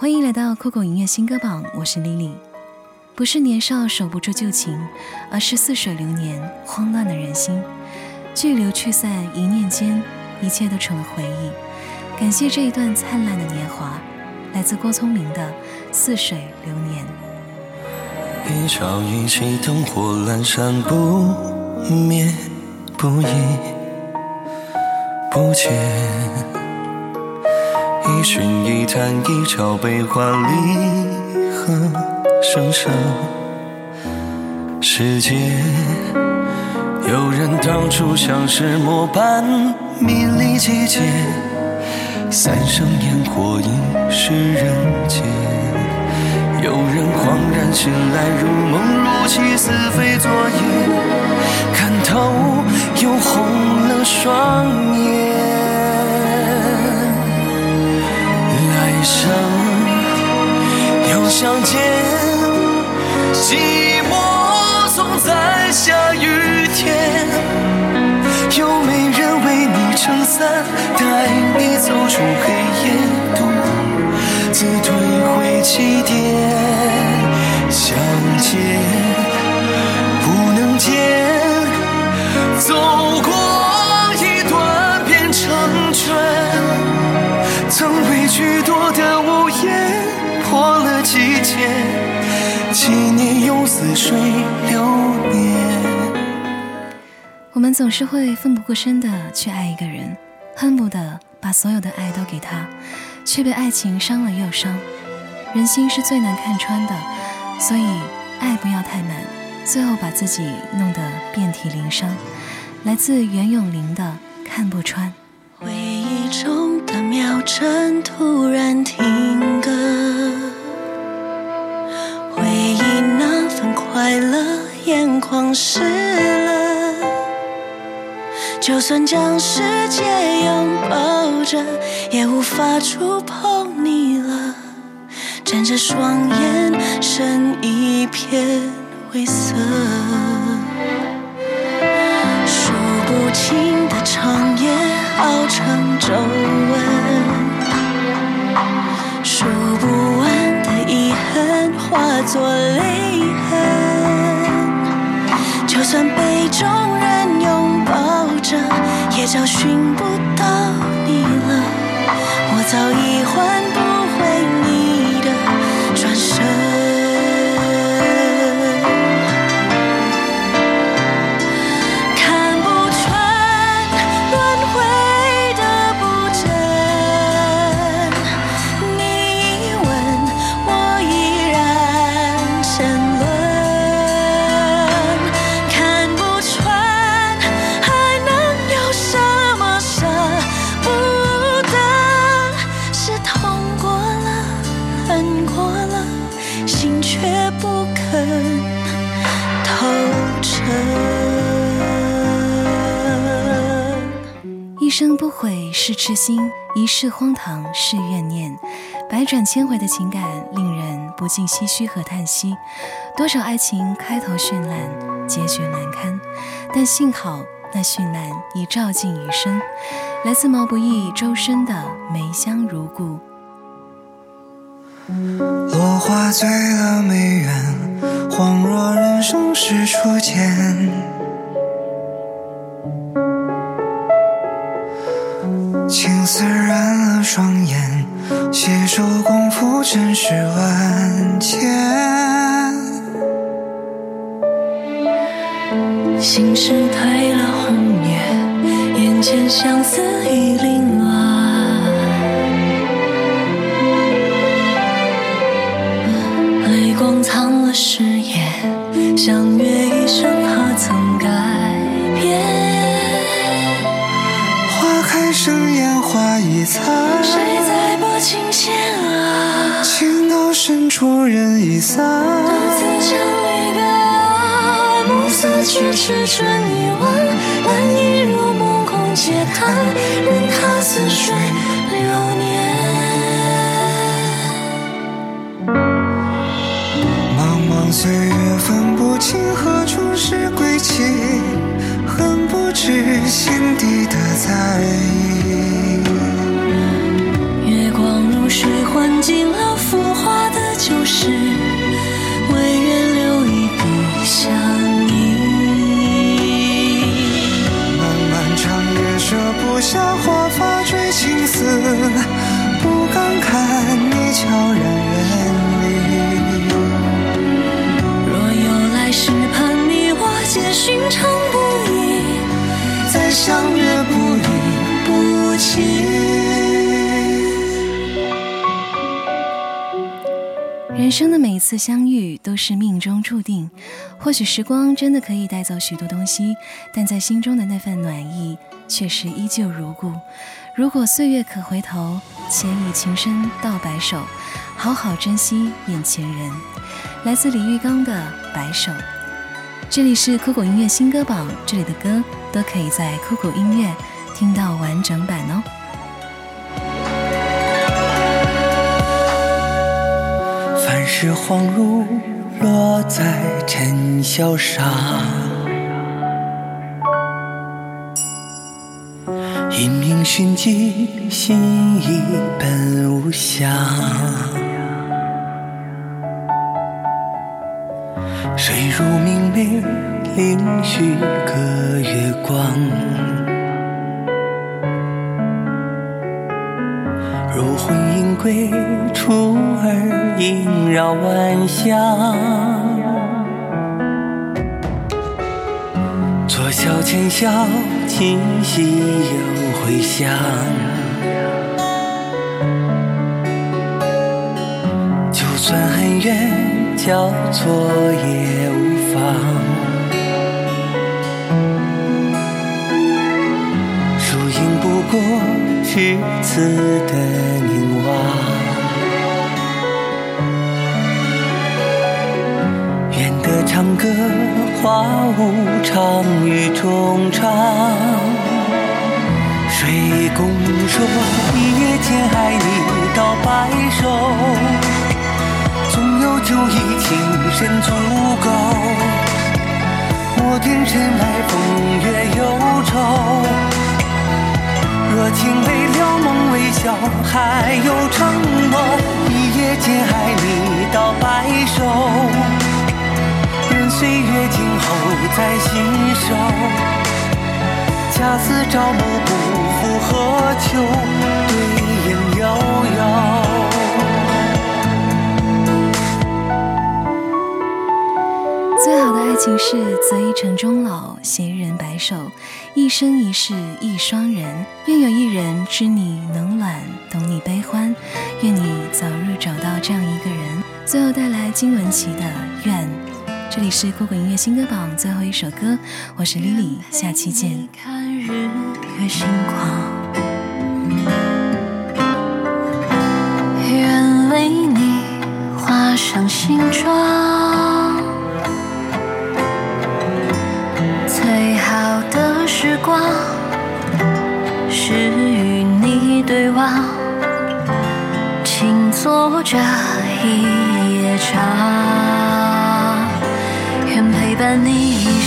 欢迎来到酷狗音乐新歌榜，我是 Lily。不是年少守不住旧情，而是似水流年，慌乱的人心。聚流去散，一念间，一切都成了回忆。感谢这一段灿烂的年华，来自郭聪明的《似水流年》。一朝一夕，灯火阑珊不灭，不移不减。一寻一叹，一朝悲欢离合生生世间。有人当初相识莫般，迷离季节，三生烟火已是人间。有人恍然醒来，如梦如泣，似非昨夜，看透又红了双眼。一生又相见，寂寞总在下雨。许多的屋檐破了季节，几年又似水流年。我们总是会奋不顾身的去爱一个人，恨不得把所有的爱都给他，却被爱情伤了又伤。人心是最难看穿的，所以爱不要太满，最后把自己弄得遍体鳞伤。来自袁咏琳的《看不穿》。回忆中的秒针突然停格，回忆那份快乐眼眶湿了，就算将世界拥抱着，也无法触碰你了。睁着双眼，剩一片灰色。数不清的长夜熬成皱化作泪痕。就算被众人拥抱着，也找寻不到一世痴心，一世荒唐是怨念。百转千回的情感令人不禁唏嘘和叹息。多少爱情开头绚烂，结局难堪，但幸好那绚烂已照进余生。来自毛不易、周深的《梅香如故》。落花醉了梅园，恍若人生是初见。双眼，携手共赴尘世万千。心事褪了红颜，眼前相思已零落。花易残，谁在拨琴弦啊？情到深处人已散。独自唱离别啊，暮色去迟春已晚，难以入梦空嗟叹，任它似水流年。茫茫岁月分不清何处是归期，恨不知心底的在意。尽了浮华的旧事，唯愿留一笔相依。漫漫长夜，舍不下华发，追青丝，不敢看你悄然远离。若有来世，盼你我结寻常布衣，再相约不离不弃。人生的每一次相遇都是命中注定。或许时光真的可以带走许多东西，但在心中的那份暖意却是依旧如故。如果岁月可回头，且以情深道白首，好好珍惜眼前人。来自李玉刚的《白首》。这里是酷狗音乐新歌榜，这里的歌都可以在酷狗音乐听到完整版哦。凡是黄如落在尘嚣上，因命寻迹，心意本无相。水如明媚，灵虚隔月光。如魂萦归，处而萦绕晚香。坐笑浅笑，今夕又回响。就算很远，交错也无妨。输赢不过至此的凝望。愿得长歌花无常于衷肠。谁共说一夜间爱你到白首？总有酒意情深足够。我听尘来情未了，梦未消，还有承诺。一夜间爱你到白首，任岁月静候在心首。恰似朝暮不负何求，情是择一城终老，携一人白首，一生一世。一双人。愿有一人知你冷暖，懂你悲欢。愿你早日找到这样一个人。最后带来金玟岐的《愿》。这里是酷狗音乐新歌榜最后一首歌，我是 Lily，下期见。看日月星光，愿为你画上新妆。最好的时光是与你对望，静坐着一夜长，愿陪伴你。